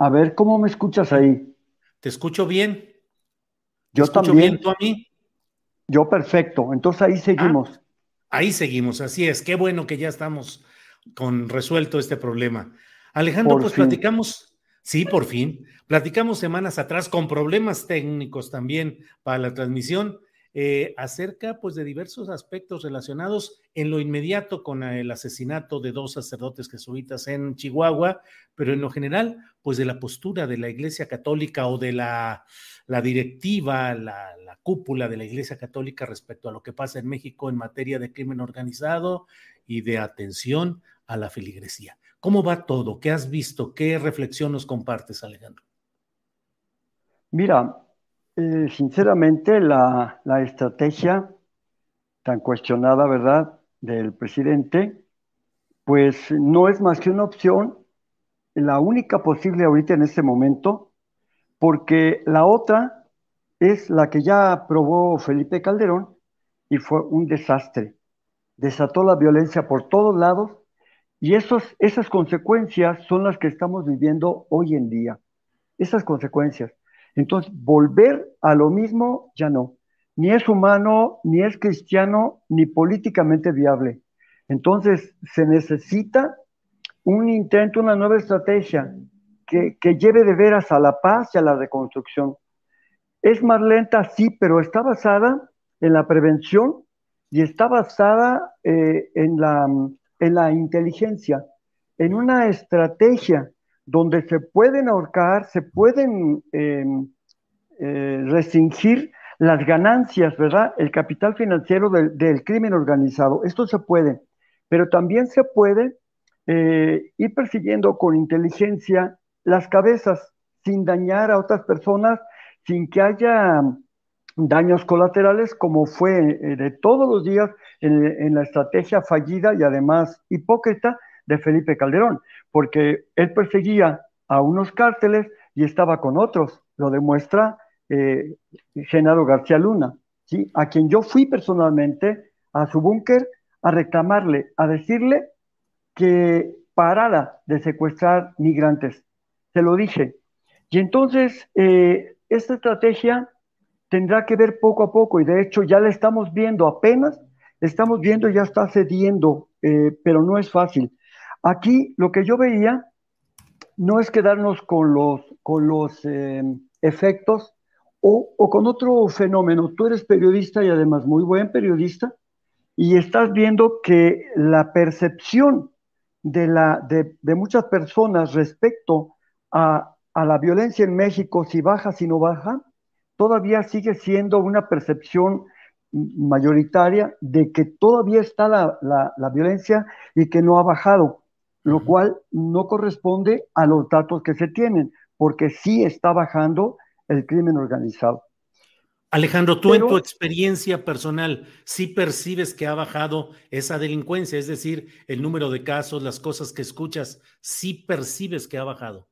A ver, ¿cómo me escuchas ahí? Te escucho bien. ¿Te Yo escucho también. bien tú a mí? Yo perfecto. Entonces ahí seguimos. Ahí seguimos, así es. Qué bueno que ya estamos con resuelto este problema. Alejandro, Por pues fin. platicamos, sí, por fin, platicamos semanas atrás con problemas técnicos también para la transmisión eh, acerca pues de diversos aspectos relacionados en lo inmediato con el asesinato de dos sacerdotes jesuitas en Chihuahua, pero en lo general pues de la postura de la Iglesia Católica o de la, la directiva, la, la cúpula de la Iglesia Católica respecto a lo que pasa en México en materia de crimen organizado y de atención a la feligresía. ¿Cómo va todo? ¿Qué has visto? ¿Qué reflexión nos compartes, Alejandro? Mira, eh, sinceramente la, estrategia tan cuestionada, ¿verdad?, del presidente, pues no es más que una opción, la única posible ahorita en este momento, porque la otra es la que ya probó Felipe Calderón y fue un desastre. Desató la violencia por todos lados y esas consecuencias son las que estamos viviendo hoy en día. Esas consecuencias. Entonces, volver a lo mismo ya no. Ni es humano, ni es cristiano, ni políticamente viable. Entonces, se necesita un intento, una nueva estrategia que, lleve de veras a la paz y a la reconstrucción. Es más lenta, sí, pero está basada en la prevención y está basada eh, la, en la inteligencia, en una estrategia donde se pueden ahorcar, se pueden eh, eh, restringir las ganancias, ¿verdad? El capital financiero del, crimen organizado. Esto se puede, pero también se puede eh, ir persiguiendo con inteligencia las cabezas sin dañar a otras personas, sin que haya daños colaterales, como fue eh, de todos los días en la estrategia fallida y además hipócrita de Felipe Calderón, porque él perseguía a unos cárteles y estaba con otros. Lo demuestra eh, Genaro García Luna, ¿sí? a quien yo fui personalmente a su búnker a reclamarle, a decirle que parara de secuestrar migrantes. Se lo dije. Y entonces, eh, esta estrategia tendrá que ver poco a poco, y de hecho ya la estamos viendo apenas, estamos viendo ya está cediendo, eh, pero no es fácil. Aquí lo que yo veía no es quedarnos con los, con los eh, efectos o, o, con otro fenómeno. Tú eres periodista y además muy buen periodista y estás viendo que la percepción de, la, de, de muchas personas respecto a, a, la violencia en México, si baja, si no baja, todavía sigue siendo una percepción mayoritaria de que todavía está la, la, la violencia y que no ha bajado lo cual no corresponde a los datos que se tienen, porque sí está bajando el crimen organizado. Alejandro, tú Pero, en tu experiencia personal, ¿sí percibes que ha bajado esa delincuencia? Es decir, el número de casos, las cosas que escuchas, ¿sí percibes que ha bajado?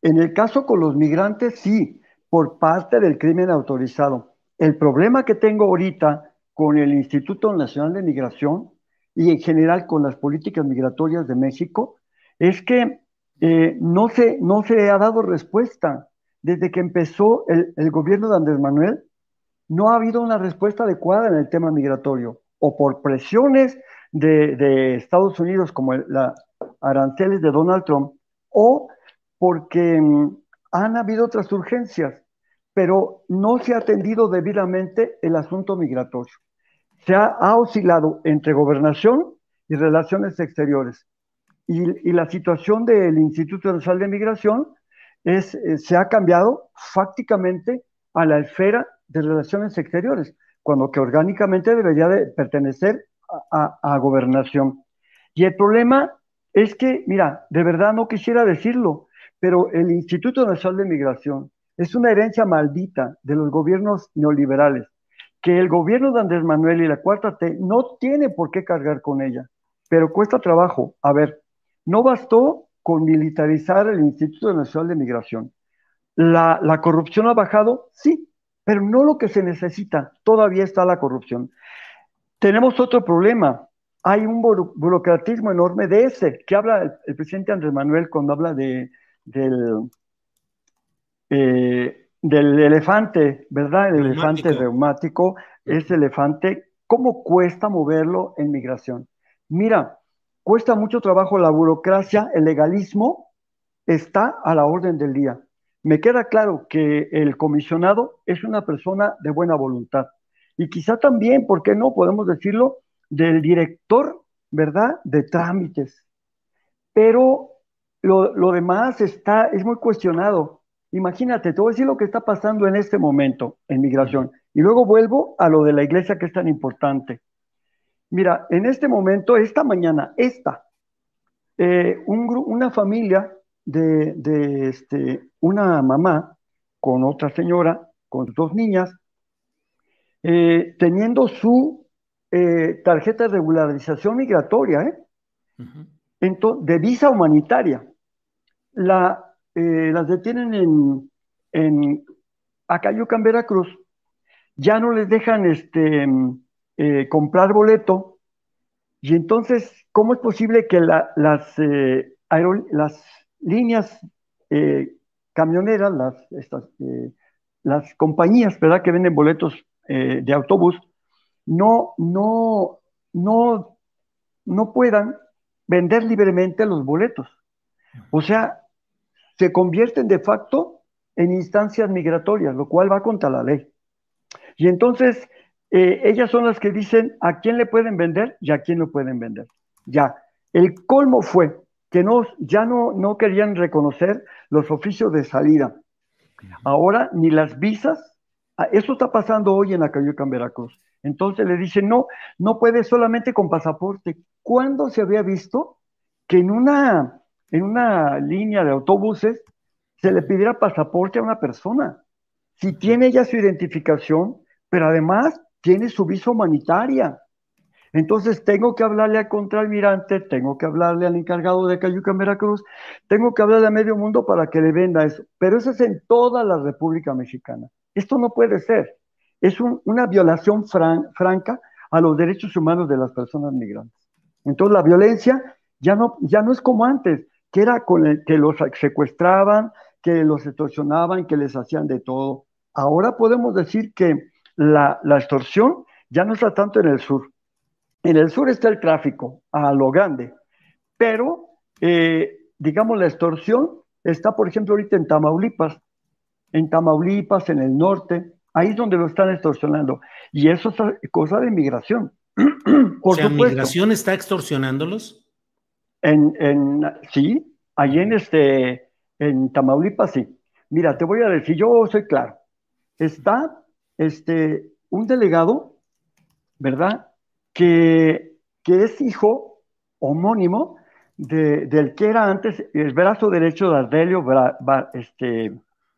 En el caso con los migrantes, sí, por parte del crimen autorizado. El problema que tengo ahorita con el Instituto Nacional de Migración y en general con las políticas migratorias de México es que eh, no, se, no se ha dado respuesta. Desde que empezó el, gobierno de Andrés Manuel, no ha habido una respuesta adecuada en el tema migratorio, o por presiones de, Estados Unidos, como la aranceles de Donald Trump, o porque mm, han habido otras urgencias, pero no se ha atendido debidamente el asunto migratorio. Se ha, oscilado entre gobernación y relaciones exteriores. Y, la situación del Instituto Nacional de Migración es, eh, se ha cambiado fácticamente a la esfera de relaciones exteriores, cuando que orgánicamente debería de pertenecer a gobernación. Y el problema es que, mira, de verdad no quisiera decirlo, pero el Instituto Nacional de Migración es una herencia maldita de los gobiernos neoliberales, que el gobierno de Andrés Manuel y la Cuarta T no tiene por qué cargar con ella, pero cuesta trabajo. A ver, no bastó con militarizar el Instituto Nacional de Migración. La, la corrupción ha bajado, sí, pero no lo que se necesita. Todavía está la corrupción. Tenemos otro problema. Hay un burocratismo enorme de ese que habla el presidente Andrés Manuel cuando habla de, del, eh, del elefante, ¿verdad? El elefante reumático, ese elefante, ¿cómo cuesta moverlo en migración? Mira, cuesta mucho trabajo la burocracia, el legalismo está a la orden del día. Me queda claro que el comisionado es una persona de buena voluntad. Y quizá también, ¿por qué no? Podemos decirlo, del director, ¿verdad? De trámites. Pero lo, demás está, es muy cuestionado. Imagínate, te voy a decir lo que está pasando en este momento en migración. Y luego vuelvo a lo de la iglesia que es tan importante. Mira, en este momento, esta mañana, esta, eh, una familia de, este, una mamá con otra señora, con dos niñas, eh, teniendo su eh, tarjeta de regularización migratoria, de visa humanitaria la, eh, las detienen en, en Acayucan, Veracruz, ya no les dejan este, eh, comprar boleto, y entonces, ¿cómo es posible que las, eh, las líneas camioneras, las, estas, las compañías ¿verdad? que venden boletos de autobús, no, no, no, no puedan vender libremente los boletos? O sea, se convierten de facto en instancias migratorias, lo cual va contra la ley. Y entonces, eh, ellas son las que dicen a quién le pueden vender y a quién no pueden vender. Ya, el colmo fue que no, ya no, no querían reconocer los oficios de salida. Ahora ni las visas, ah, eso está pasando hoy en Acayuca, en Veracruz. Entonces le dicen, no, no puede solamente con pasaporte. ¿Cuándo se había visto que en una en una línea de autobuses se le pidiera pasaporte a una persona. Si tiene ella su identificación, pero además tiene su visa humanitaria. Entonces tengo que hablarle al contraalmirante, tengo que hablarle al encargado de Cayuca, Veracruz, tengo que hablarle a medio mundo para que le venda eso. Pero eso es en toda la República Mexicana. Esto no puede ser. Es una violación franca a los derechos humanos de las personas migrantes. Entonces la violencia ya no, ya no es como antes que era con el, que los secuestraban, que los extorsionaban, que les hacían de todo. Ahora podemos decir que la, extorsión ya no está tanto en el sur. En el sur está el tráfico, a lo grande, pero eh, digamos la extorsión está, por ejemplo, ahorita en Tamaulipas, en Tamaulipas, en el norte, ahí es donde lo están extorsionando. Y eso es cosa de migración. o sea, ¿migración está extorsionándolos? En, sí, allí en, este, en Tamaulipas, sí. Mira, te voy a decir, yo soy claro. Está este, un delegado, ¿verdad? Que, que es hijo homónimo de, del que era antes el brazo derecho de Ardelio, este,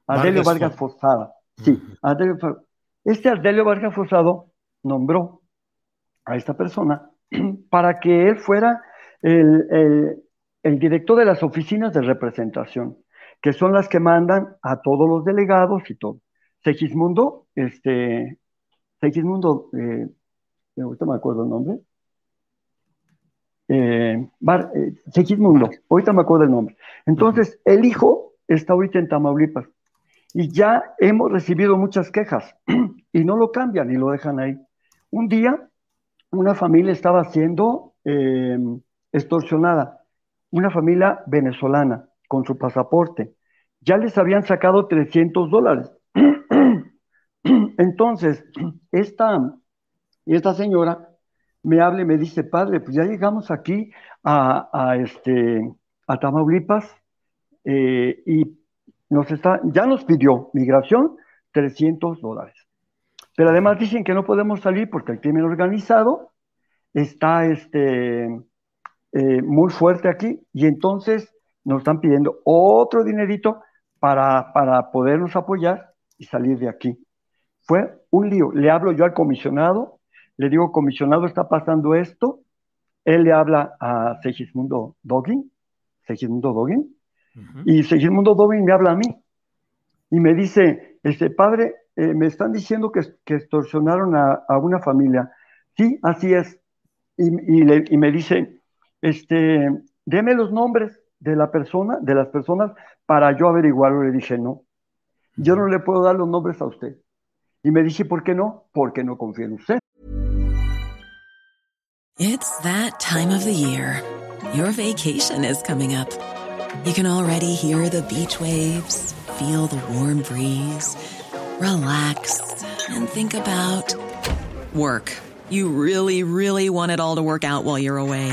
Ardelio Vargas, Fosada. Sí, este Ardelio Vargas Fosado nombró a esta persona para que él fuera el, director de las oficinas de representación, que son las que mandan a todos los delegados y todo. Segismundo, este, Segismundo, eh, ahorita me acuerdo el nombre. eh, eh, Segismundo, ahorita me acuerdo del nombre. Entonces, el hijo está ahorita en Tamaulipas y ya hemos recibido muchas quejas y no lo cambian y lo dejan ahí. Un día, una familia estaba siendo em, extorsionada, una familia venezolana con su pasaporte. Ya les habían sacado 300 dólares. Entonces, esta, esta señora me habla y me dice, padre, pues ya llegamos aquí a, este, a Tamaulipas eh, y nos está, ya nos pidió migración 300 dólares. Pero además dicen que no podemos salir porque el crimen organizado está este, eh, muy fuerte aquí y entonces nos están pidiendo otro dinerito para, para podernos apoyar y salir de aquí. Fue un lío. Le hablo yo al comisionado, le digo, comisionado, está pasando esto. Él le habla a Segismundo Dogin, Segismundo Dogin, y Segismundo Dogin me habla a mí y me dice, este padre, eh, me están diciendo que, que extorsionaron a, una familia. Sí, así es. Y, y, me dice, este, deme los nombres de la persona, de las personas, para yo averiguarlo. Le dije, no, yo no le puedo dar los nombres a usted. Y me dice, ¿por qué no? Porque no confío en usted. It's that time of the year. Your vacation is coming up. You can already hear the beach waves, feel the warm breeze, relax and think about work. You really, really want it all to work out while you're away.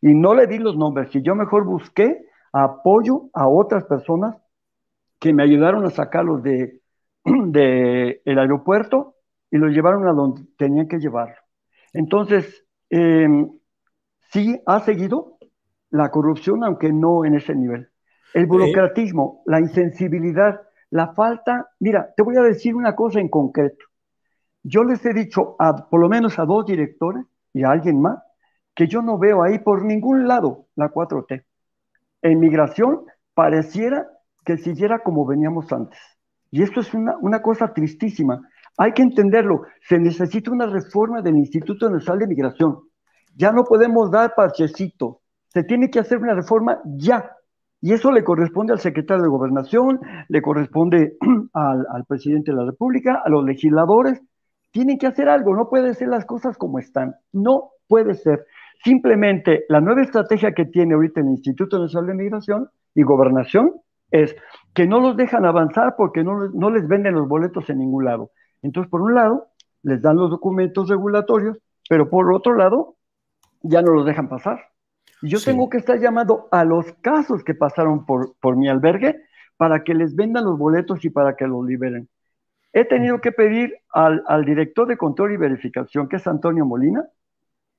Y no le di los nombres, y yo mejor busqué apoyo a otras personas que me ayudaron a sacarlos de, de el aeropuerto y los llevaron a donde tenían que llevarlo. Entonces, em, sí ha seguido la corrupción, aunque no en ese nivel. El burocratismo, la insensibilidad, la falta. Mira, te voy a decir una cosa en concreto. Yo les he dicho a por lo menos a dos directores y a alguien más que yo no veo ahí por ningún lado la 4T. En migración pareciera que siguiera como veníamos antes. Y esto es una, cosa tristísima. Hay que entenderlo. Se necesita una reforma del Instituto Nacional de Migración. Ya no podemos dar parchecito. Se tiene que hacer una reforma ya. Y eso le corresponde al secretario de Gobernación, le corresponde al, al, presidente de la República, a los legisladores. Tienen que hacer algo, no pueden ser las cosas como están. No puede ser. Simplemente la nueva estrategia que tiene ahorita el Instituto Nacional de Migración y Gobernación es que no los dejan avanzar porque no, no les venden los boletos en ningún lado. Entonces, por un lado, les dan los documentos regulatorios, pero por otro lado, ya no los dejan pasar. Y yo tengo que estar llamando a los casos que pasaron por, por mi albergue para que les vendan los boletos y para que los liberen. He tenido que pedir al, al director de control y verificación, que es Antonio Molina,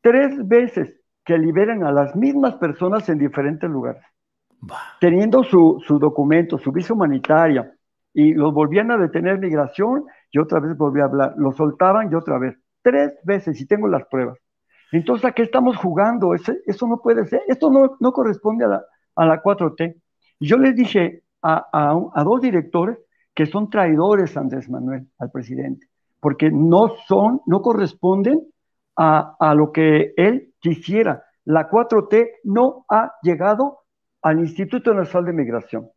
tres veces que liberen a las mismas personas en diferentes lugares, teniendo su, documento, su visa humanitaria, y los volvían a detener migración y otra vez volví a hablar, los soltaban y otra vez, tres veces, y tengo las pruebas. Entonces, ¿a qué estamos jugando? eso no puede ser, esto no, no corresponde a la, a la 4T. yo les dije a, a, a dos directores que son traidores, Andrés Manuel, al presidente, porque no son, no corresponden a, lo que él quisiera. La 4T no ha llegado al Instituto Nacional de Migración.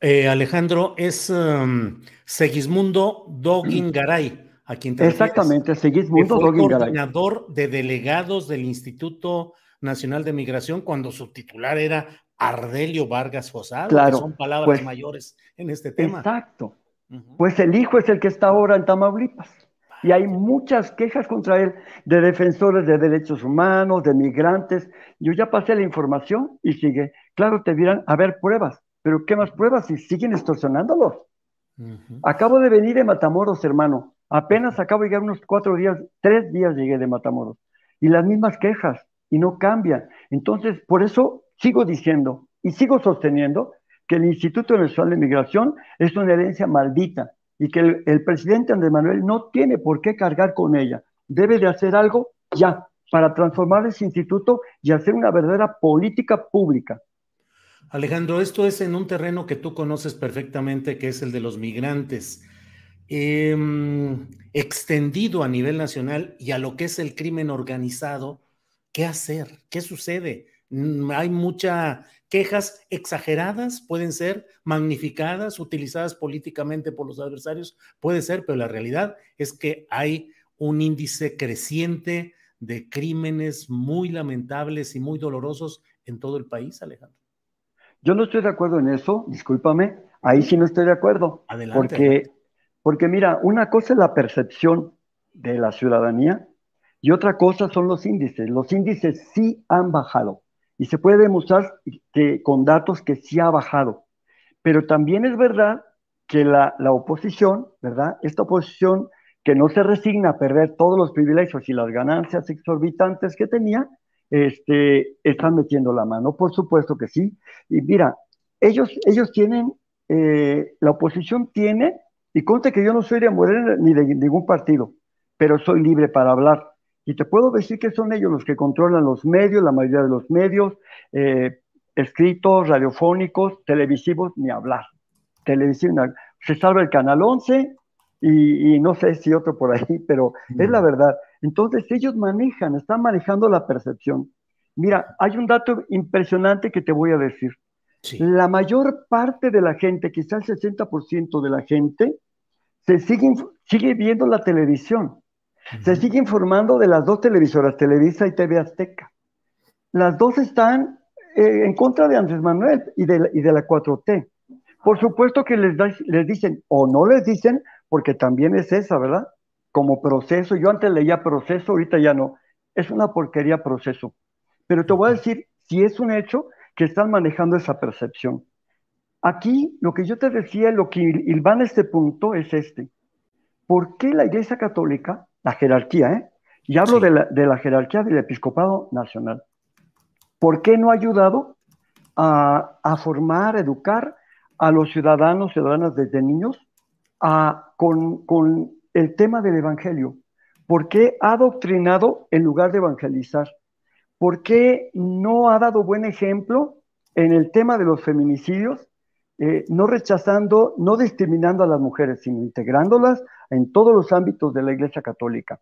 Eh, Alejandro, es um, Segismundo Dogingaray, a quien te Exactamente, Segismundo Dogingaray. coordinador de delegados del Instituto Nacional de Migración cuando su titular era Ardelio Vargas Fosado, claro, que son palabras pues, mayores en este tema. Exacto. Pues el hijo es el que está ahora en Tamaulipas. Y hay muchas quejas contra él de defensores de derechos humanos, de migrantes. Yo ya pasé la información y sigue. Claro, te dirán, a ver, pruebas, pero ¿qué más pruebas si siguen extorsionándolos? Acabo de venir de Matamoros, hermano. Apenas acabo de llegar unos cuatro días, tres días llegué de Matamoros. Y las mismas quejas, y no cambian. Entonces, por eso sigo diciendo y sigo sosteniendo que el Instituto Nacional de Migración es una herencia maldita y que el, presidente Andrés Manuel no tiene por qué cargar con ella. Debe de hacer algo ya para transformar ese instituto y hacer una verdadera política pública. Alejandro, esto es en un terreno que tú conoces perfectamente, que es el de los migrantes, em, extendido a nivel nacional y a lo que es el crimen organizado. ¿Qué hacer? ¿Qué sucede? Mm, hay muchas quejas exageradas, pueden ser magnificadas, utilizadas políticamente por los adversarios, puede ser, pero la realidad es que hay un índice creciente de crímenes muy lamentables y muy dolorosos en todo el país, Alejandro. Yo no estoy de acuerdo en eso, discúlpame, ahí sí no estoy de acuerdo. Adelante. Porque, porque mira, una cosa es la percepción de la ciudadanía y otra cosa son los índices. Los índices sí han bajado. Y se puede demostrar que, con datos que sí ha bajado. Pero también es verdad que la, oposición, ¿verdad? Esta oposición que no se resigna a perder todos los privilegios y las ganancias exorbitantes que tenía, este, están metiendo la mano. Por supuesto que sí. Y mira, ellos, ellos tienen, eh, la oposición tiene, y conte que yo no soy de Morena ni de ningún partido, pero soy libre para hablar. Y te puedo decir que son ellos los que controlan los medios, la mayoría de los medios, eh, escritos, radiofónicos, televisivos, ni hablar. Televisión, se salva el canal 11 y, no sé si otro por ahí, pero es la verdad. Entonces ellos manejan, están manejando la percepción. Mira, hay un dato impresionante que te voy a decir. La mayor parte de la gente, quizás el 60% de la gente, se sigue, sigue viendo la televisión. Se sigue informando de las dos televisoras, Televisa y TV Azteca. Las dos están eh, en contra de Andrés Manuel y de, y de la 4T. Por supuesto que les, les dicen o no les dicen, porque también es esa, ¿verdad? Como proceso. Yo antes leía proceso, ahorita ya no. Es una porquería proceso. Pero te voy a decir, si es un hecho que están manejando esa percepción. Aquí lo que yo te decía, lo que en este punto es este. ¿Por qué la Iglesia Católica la jerarquía, ¿eh? Y hablo de, la, jerarquía del episcopado nacional. ¿Por qué no ha ayudado a, formar, a educar a los ciudadanos, ciudadanas desde niños con, con el tema del Evangelio? ¿Por qué ha adoctrinado en lugar de evangelizar? ¿Por qué no ha dado buen ejemplo en el tema de los feminicidios, eh, no rechazando, no discriminando a las mujeres, sino integrándolas en todos los ámbitos de la Iglesia Católica.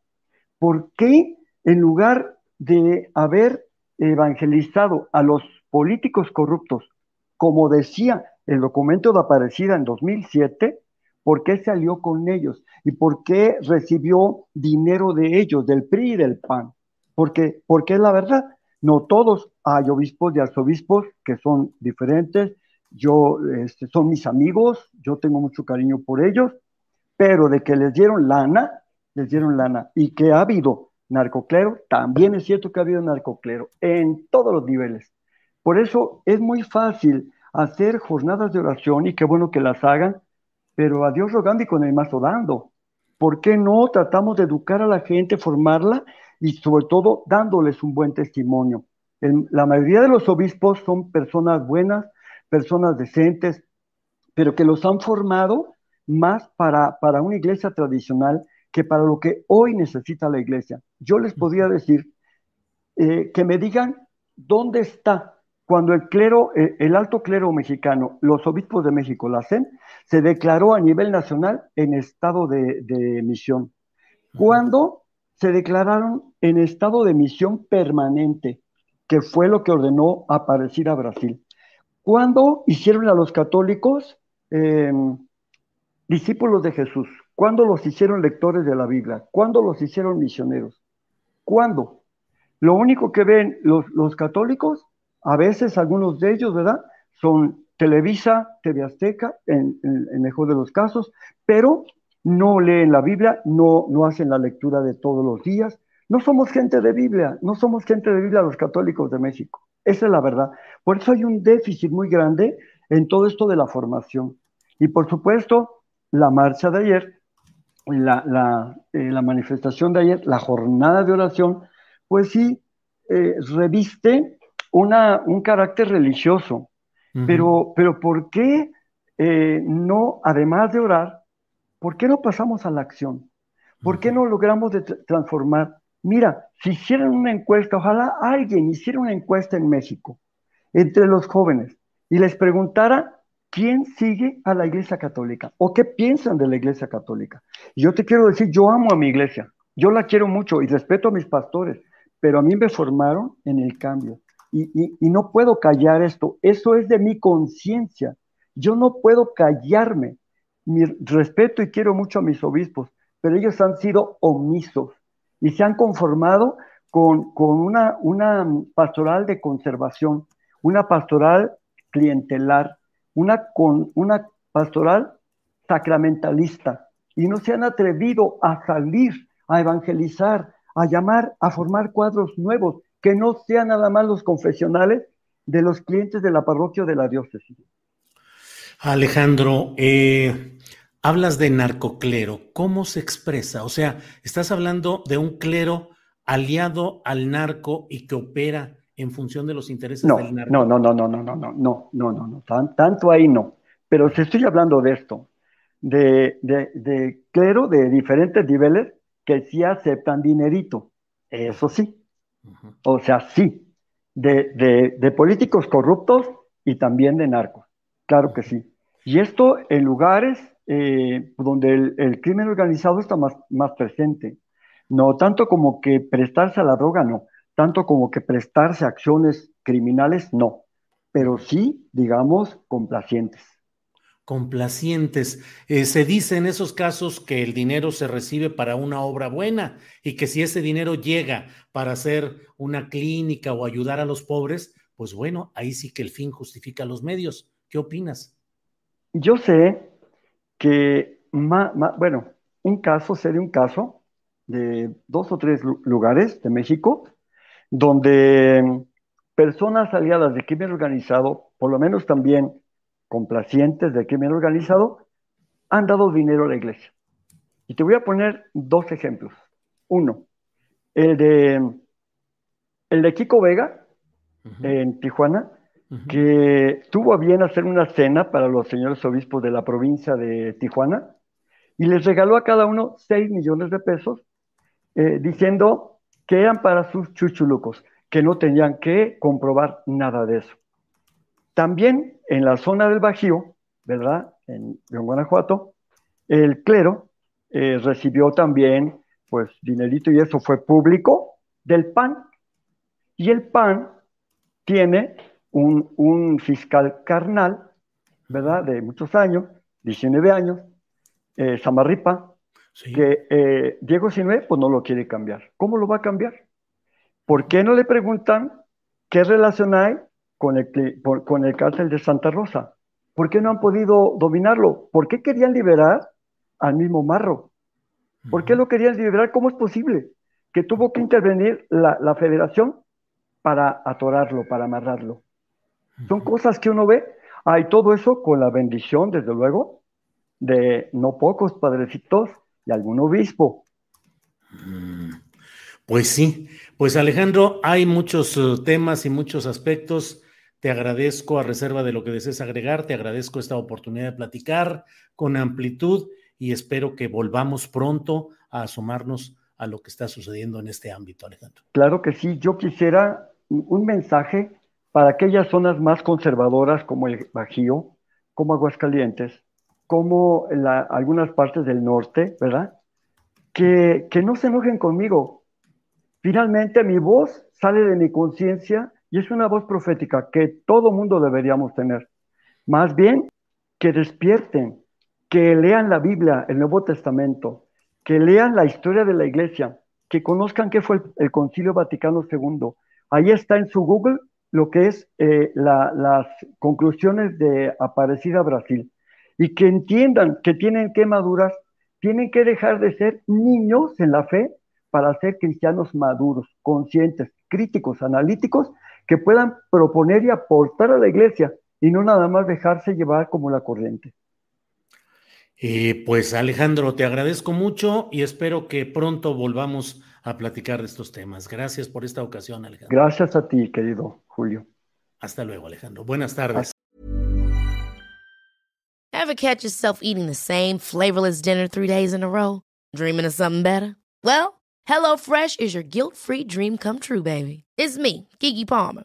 ¿Por qué en lugar de haber evangelizado a los políticos corruptos, como decía el documento de Aparecida en 2007, ¿por qué se alió con ellos? ¿Y por qué recibió dinero de ellos, del PRI y del PAN? Porque, porque es la verdad, no todos, hay obispos y arzobispos que son diferentes, yo, este, son mis amigos, yo tengo mucho cariño por ellos, pero de que les dieron lana, les dieron lana. Y que ha habido narcoclero, también es cierto que ha habido narcoclero en todos los niveles. Por eso es muy fácil hacer jornadas de oración y qué bueno que las hagan, pero a Dios rogando y con el mazo dando. ¿Por qué no tratamos de educar a la gente, formarla y sobre todo dándoles un buen testimonio? la mayoría de los obispos son personas buenas, personas decentes, pero que los han formado más para, para una iglesia tradicional que para lo que hoy necesita la iglesia. Yo les podría decir eh, que me digan dónde está cuando el clero, eh, el alto clero mexicano, los obispos de México, la CEN, se declaró a nivel nacional en estado de, de misión. Cuando se declararon en estado de misión permanente, que fue lo que ordenó aparecer a Brasil. Cuando hicieron a los católicos eh, discípulos de Jesús? ¿Cuándo los hicieron lectores de la Biblia? ¿Cuándo los hicieron misioneros? ¿Cuándo? Lo único que ven los, católicos, a veces algunos de ellos, ¿verdad? Son Televisa, TV Azteca, en, el mejor de los casos, pero no leen la Biblia, no, no hacen la lectura de todos los días. No somos gente de Biblia, no somos gente de Biblia los católicos de México. Esa es la verdad. Por eso hay un déficit muy grande en todo esto de la formación. Y por supuesto, la marcha de ayer, la, la, eh, la manifestación de ayer, la jornada de oración, pues sí, eh, reviste una, un carácter religioso. pero, pero ¿por qué eh, no, además de orar, por qué no pasamos a la acción? ¿Por qué no logramos de transformar? Mira, si hicieran una encuesta, ojalá alguien hiciera una encuesta en México entre los jóvenes y les preguntara quién sigue a la Iglesia Católica o qué piensan de la Iglesia Católica. Y yo te quiero decir, yo amo a mi iglesia, yo la quiero mucho y respeto a mis pastores, pero a mí me formaron en el cambio. Y, no puedo callar esto, eso es de mi conciencia. Yo no puedo callarme. Mi respeto y quiero mucho a mis obispos, pero ellos han sido omisos y se han conformado con, una, una pastoral de conservación, una pastoral clientelar, una, con, una pastoral sacramentalista, y no se han atrevido a salir, a evangelizar, a llamar, a formar cuadros nuevos, que no sean nada más los confesionales de los clientes de la parroquia de la diócesis. Alejandro, eh, hablas de narcoclero, ¿cómo se expresa? O sea, estás hablando de un clero aliado al narco y que opera en función de los intereses del narco. No, no, no, no, no, no, no, no, no, no, no, tanto ahí no. Pero si estoy hablando de esto, de, de, de clero de diferentes niveles que sí aceptan dinerito, eso sí. O sea, sí, de, de, políticos corruptos y también de narcos, claro que sí. Y esto en lugares eh, donde el, el, crimen organizado está más, más presente. No tanto como que prestarse a la droga, no tanto como que prestarse acciones criminales, no, pero sí, digamos, complacientes. Complacientes. Eh, se dice en esos casos que el dinero se recibe para una obra buena y que si ese dinero llega para hacer una clínica o ayudar a los pobres, pues bueno, ahí sí que el fin justifica los medios. ¿Qué opinas? Yo sé que, bueno, un caso, sé de un caso de dos o tres lugares de México donde personas aliadas de crimen organizado, por lo menos también complacientes de crimen organizado, han dado dinero a la iglesia. Y te voy a poner dos ejemplos. Uno, el de, el de Kiko Vega, en Tijuana, que tuvo a bien hacer una cena para los señores obispos de la provincia de Tijuana y les regaló a cada uno 6 millones de pesos, eh, diciendo que eran para sus chuchulucos, que no tenían que comprobar nada de eso. También en la zona del Bajío, ¿verdad? En, Guanajuato, el clero eh, recibió también, pues, dinerito y eso fue público del PAN. Y el PAN tiene un, fiscal carnal, ¿verdad? De muchos años, 19 años, eh, Samarripa, que eh, Diego Sinue pues no lo quiere cambiar. ¿Cómo lo va a cambiar? ¿Por qué no le preguntan qué relación hay con el, con el cárcel de Santa Rosa? ¿Por qué no han podido dominarlo? ¿Por qué querían liberar al mismo Marro? ¿Por qué lo querían liberar? ¿Cómo es posible? Que tuvo que intervenir la, la federación para atorarlo, para amarrarlo. Son cosas que uno ve. Hay todo eso con la bendición, desde luego, de no pocos padrecitos y algún obispo. Mm, pues sí, pues Alejandro, hay muchos eh, temas y muchos aspectos. Te agradezco a reserva de lo que desees agregar, te agradezco esta oportunidad de platicar con amplitud y espero que volvamos pronto a asomarnos a lo que está sucediendo en este ámbito, Alejandro. Claro que sí, yo quisiera un mensaje para aquellas zonas más conservadoras como el Bajío, como Aguascalientes, como algunas partes del norte, ¿verdad? Que no se enojen conmigo. Finalmente mi voz sale de mi conciencia y es una voz profética que todo mundo deberíamos tener. Más bien, que despierten, que lean la Biblia, el Nuevo Testamento, que lean la historia de la iglesia, que conozcan qué fue el, Concilio Vaticano II. Ahí está en su Google lo que es eh, las conclusiones de Aparecida Brasil y que entiendan que tienen que madurar, tienen que dejar de ser niños en la fe para ser cristianos maduros, conscientes, críticos, analíticos, que puedan proponer y aportar a la iglesia y no nada más dejarse llevar como la corriente. Eh, pues Alejandro, te agradezco mucho y espero que pronto volvamos a platicar de estos temas. Gracias por esta ocasión, Alejandro. Gracias a ti, querido Julio. Hasta luego, Alejandro. Buenas tardes. Ever catch yourself eating the same flavorless dinner three days in a row? Dreaming of something better? Well, HelloFresh is your guilt-free dream come true, baby. It's me, Kiki Palmer.